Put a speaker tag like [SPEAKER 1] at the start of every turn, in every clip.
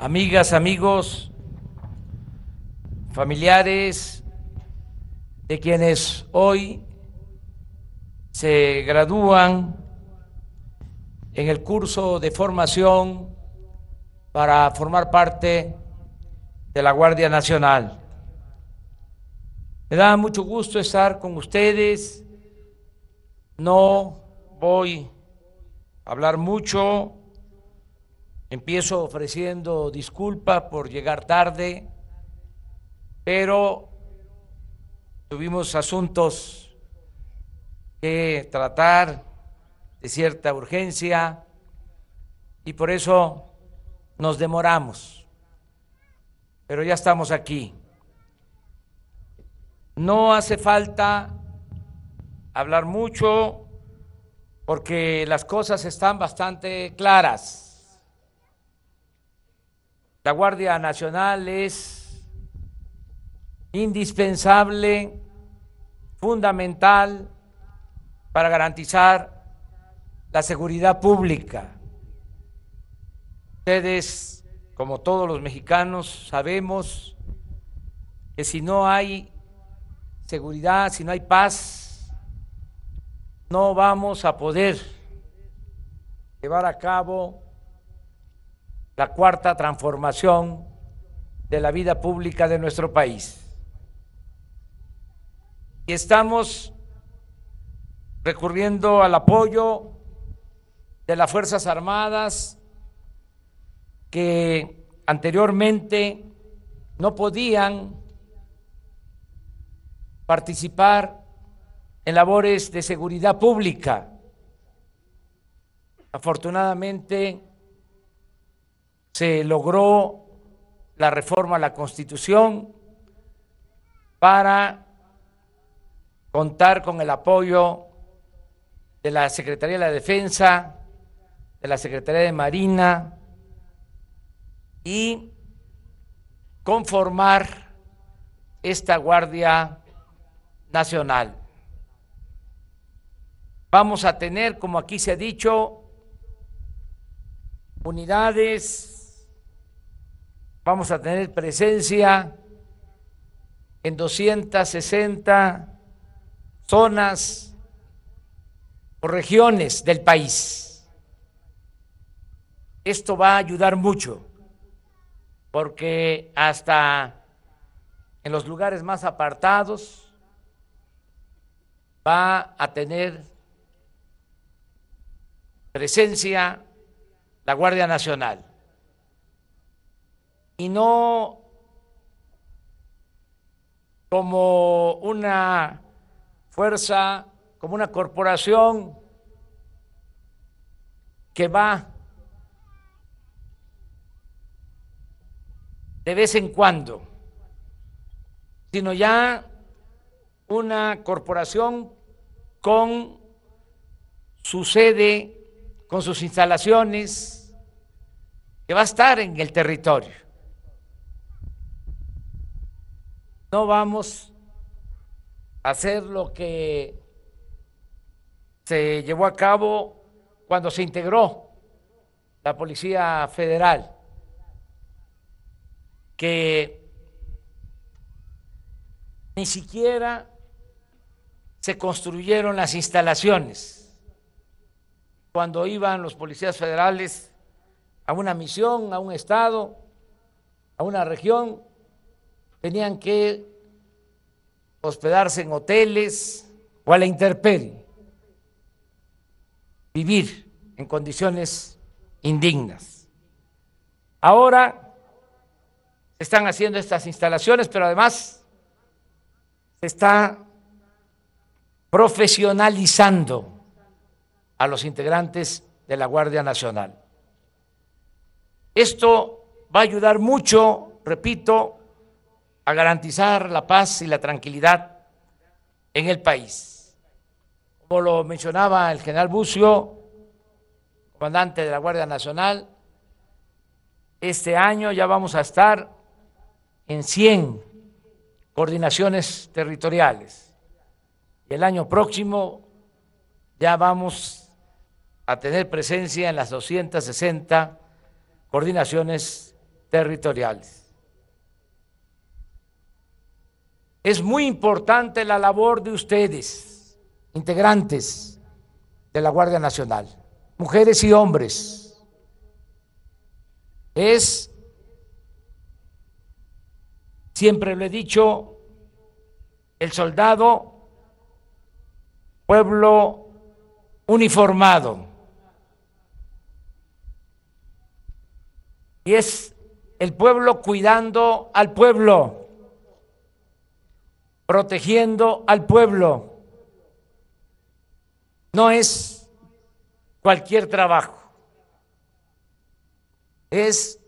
[SPEAKER 1] amigas, amigos, familiares de quienes hoy se gradúan en el curso de formación para formar parte de la Guardia Nacional. Me da mucho gusto estar con ustedes. No voy a hablar mucho. Empiezo ofreciendo disculpas por llegar tarde, pero tuvimos asuntos que tratar de cierta urgencia y por eso nos demoramos. Pero ya estamos aquí. No hace falta hablar mucho porque las cosas están bastante claras. La Guardia Nacional es indispensable, fundamental para garantizar la seguridad pública. Ustedes, como todos los mexicanos, sabemos que si no hay seguridad, si no hay paz, no vamos a poder llevar a cabo la cuarta transformación de la vida pública de nuestro país. Y estamos recurriendo al apoyo de las Fuerzas Armadas que anteriormente no podían participar en labores de seguridad pública. Afortunadamente se logró la reforma a la Constitución para contar con el apoyo de la Secretaría de la Defensa, de la Secretaría de Marina y conformar esta Guardia Nacional. Vamos a tener, como aquí se ha dicho, unidades, vamos a tener presencia en 260 zonas o regiones del país. Esto va a ayudar mucho, porque hasta en los lugares más apartados va a tener presencia la Guardia Nacional. Y no como una fuerza, como una corporación que va de vez en cuando, sino ya una corporación con su sede, con sus instalaciones, que va a estar en el territorio. No vamos a hacer lo que se llevó a cabo cuando se integró la Policía Federal, que ni siquiera se construyeron las instalaciones. Cuando iban los policías federales a una misión, a un estado, a una región, tenían que hospedarse en hoteles o a la intemperie, vivir en condiciones indignas. Ahora se están haciendo estas instalaciones, pero además se está profesionalizando a los integrantes de la Guardia Nacional. Esto va a ayudar mucho, repito, a garantizar la paz y la tranquilidad en el país. Como lo mencionaba el general Bucio, comandante de la Guardia Nacional, este año ya vamos a estar en 100 coordinaciones territoriales. Y el año próximo ya vamos a tener presencia en las 260 coordinaciones territoriales. Es muy importante la labor de ustedes, integrantes de la Guardia Nacional, mujeres y hombres. Es, siempre lo he dicho, el soldado, pueblo uniformado. Y es el pueblo cuidando al pueblo, protegiendo al pueblo. No es cualquier trabajo, es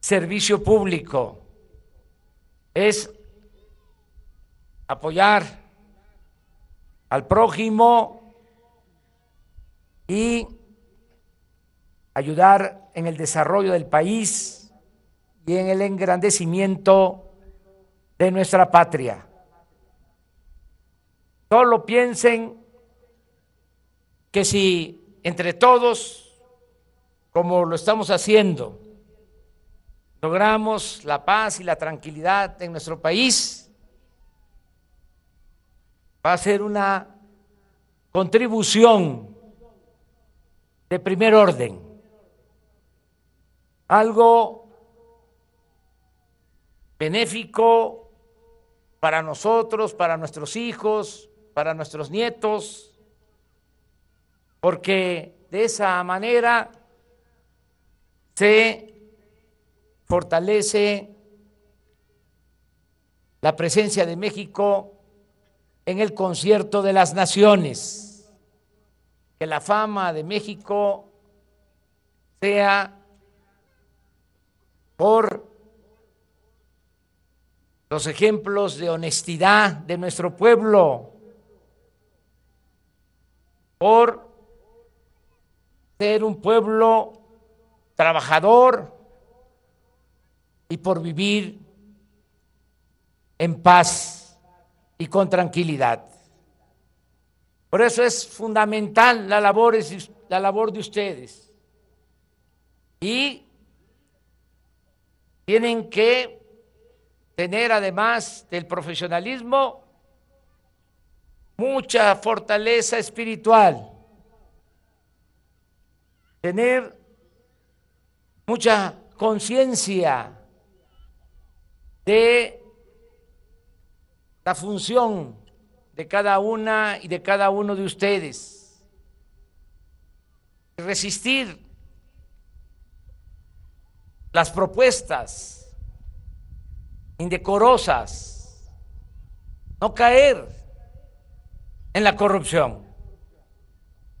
[SPEAKER 1] servicio público, es apoyar al prójimo y ayudar en el desarrollo del país y en el engrandecimiento de nuestra patria. Solo piensen que si entre todos, como lo estamos haciendo, logramos la paz y la tranquilidad en nuestro país, va a ser una contribución de primer orden, algo benéfico para nosotros, para nuestros hijos, para nuestros nietos, porque de esa manera se fortalece la presencia de México en el concierto de las naciones, que la fama de México sea por los ejemplos de honestidad de nuestro pueblo, por ser un pueblo trabajador y por vivir en paz y con tranquilidad. Por eso es fundamental la labor, la labor de ustedes. Y tienen que tener además del profesionalismo mucha fortaleza espiritual, tener mucha conciencia de la función de cada una y de cada uno de ustedes. Resistir las propuestas indecorosas, no caer en la corrupción,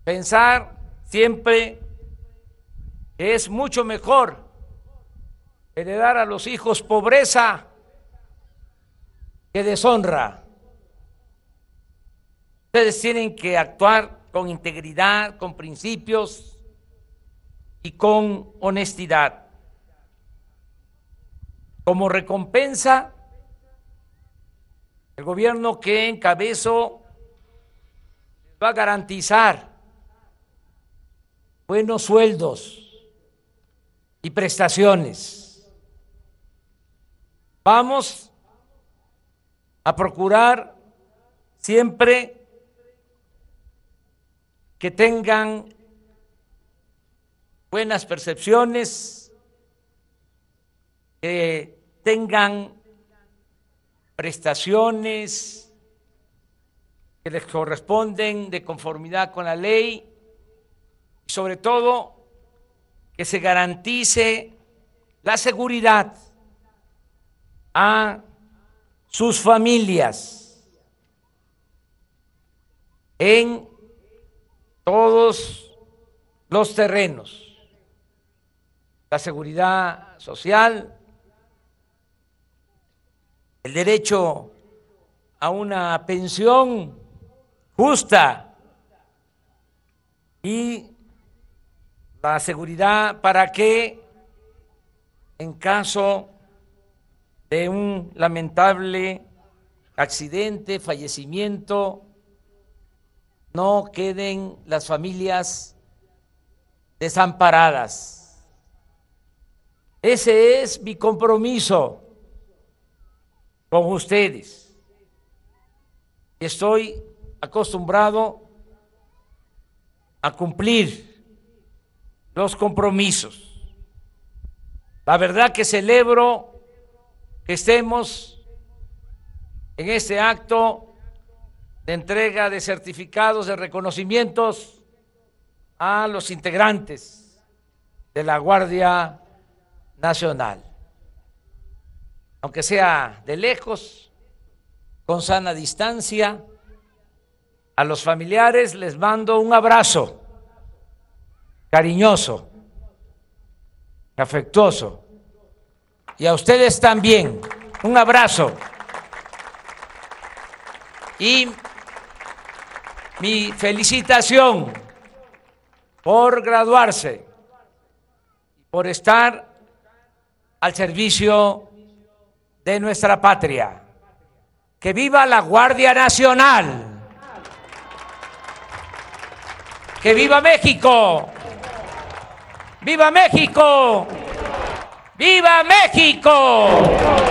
[SPEAKER 1] pensar siempre que es mucho mejor heredar a los hijos pobreza que deshonra. Ustedes tienen que actuar con integridad, con principios y con honestidad. Como recompensa, el gobierno que encabezo va a garantizar buenos sueldos y prestaciones. Vamos a procurar siempre que tengan buenas percepciones, que tengan prestaciones que les corresponden de conformidad con la ley y sobre todo que se garantice la seguridad a sus familias en todos los terrenos. La seguridad social, el derecho a una pensión justa y la seguridad para que en caso de un lamentable accidente, fallecimiento, no queden las familias desamparadas. Ese es mi compromiso con ustedes. Estoy acostumbrado a cumplir los compromisos. La verdad que celebro que estemos en este acto de entrega de certificados de reconocimientos a los integrantes de la Guardia Nacional aunque sea de lejos, con sana distancia. A los familiares les mando un abrazo cariñoso, afectuoso. Y a ustedes también, un abrazo. Y mi felicitación por graduarse, por estar al servicio de nuestra patria. Que viva la Guardia Nacional. Que viva México. Viva México. Viva México.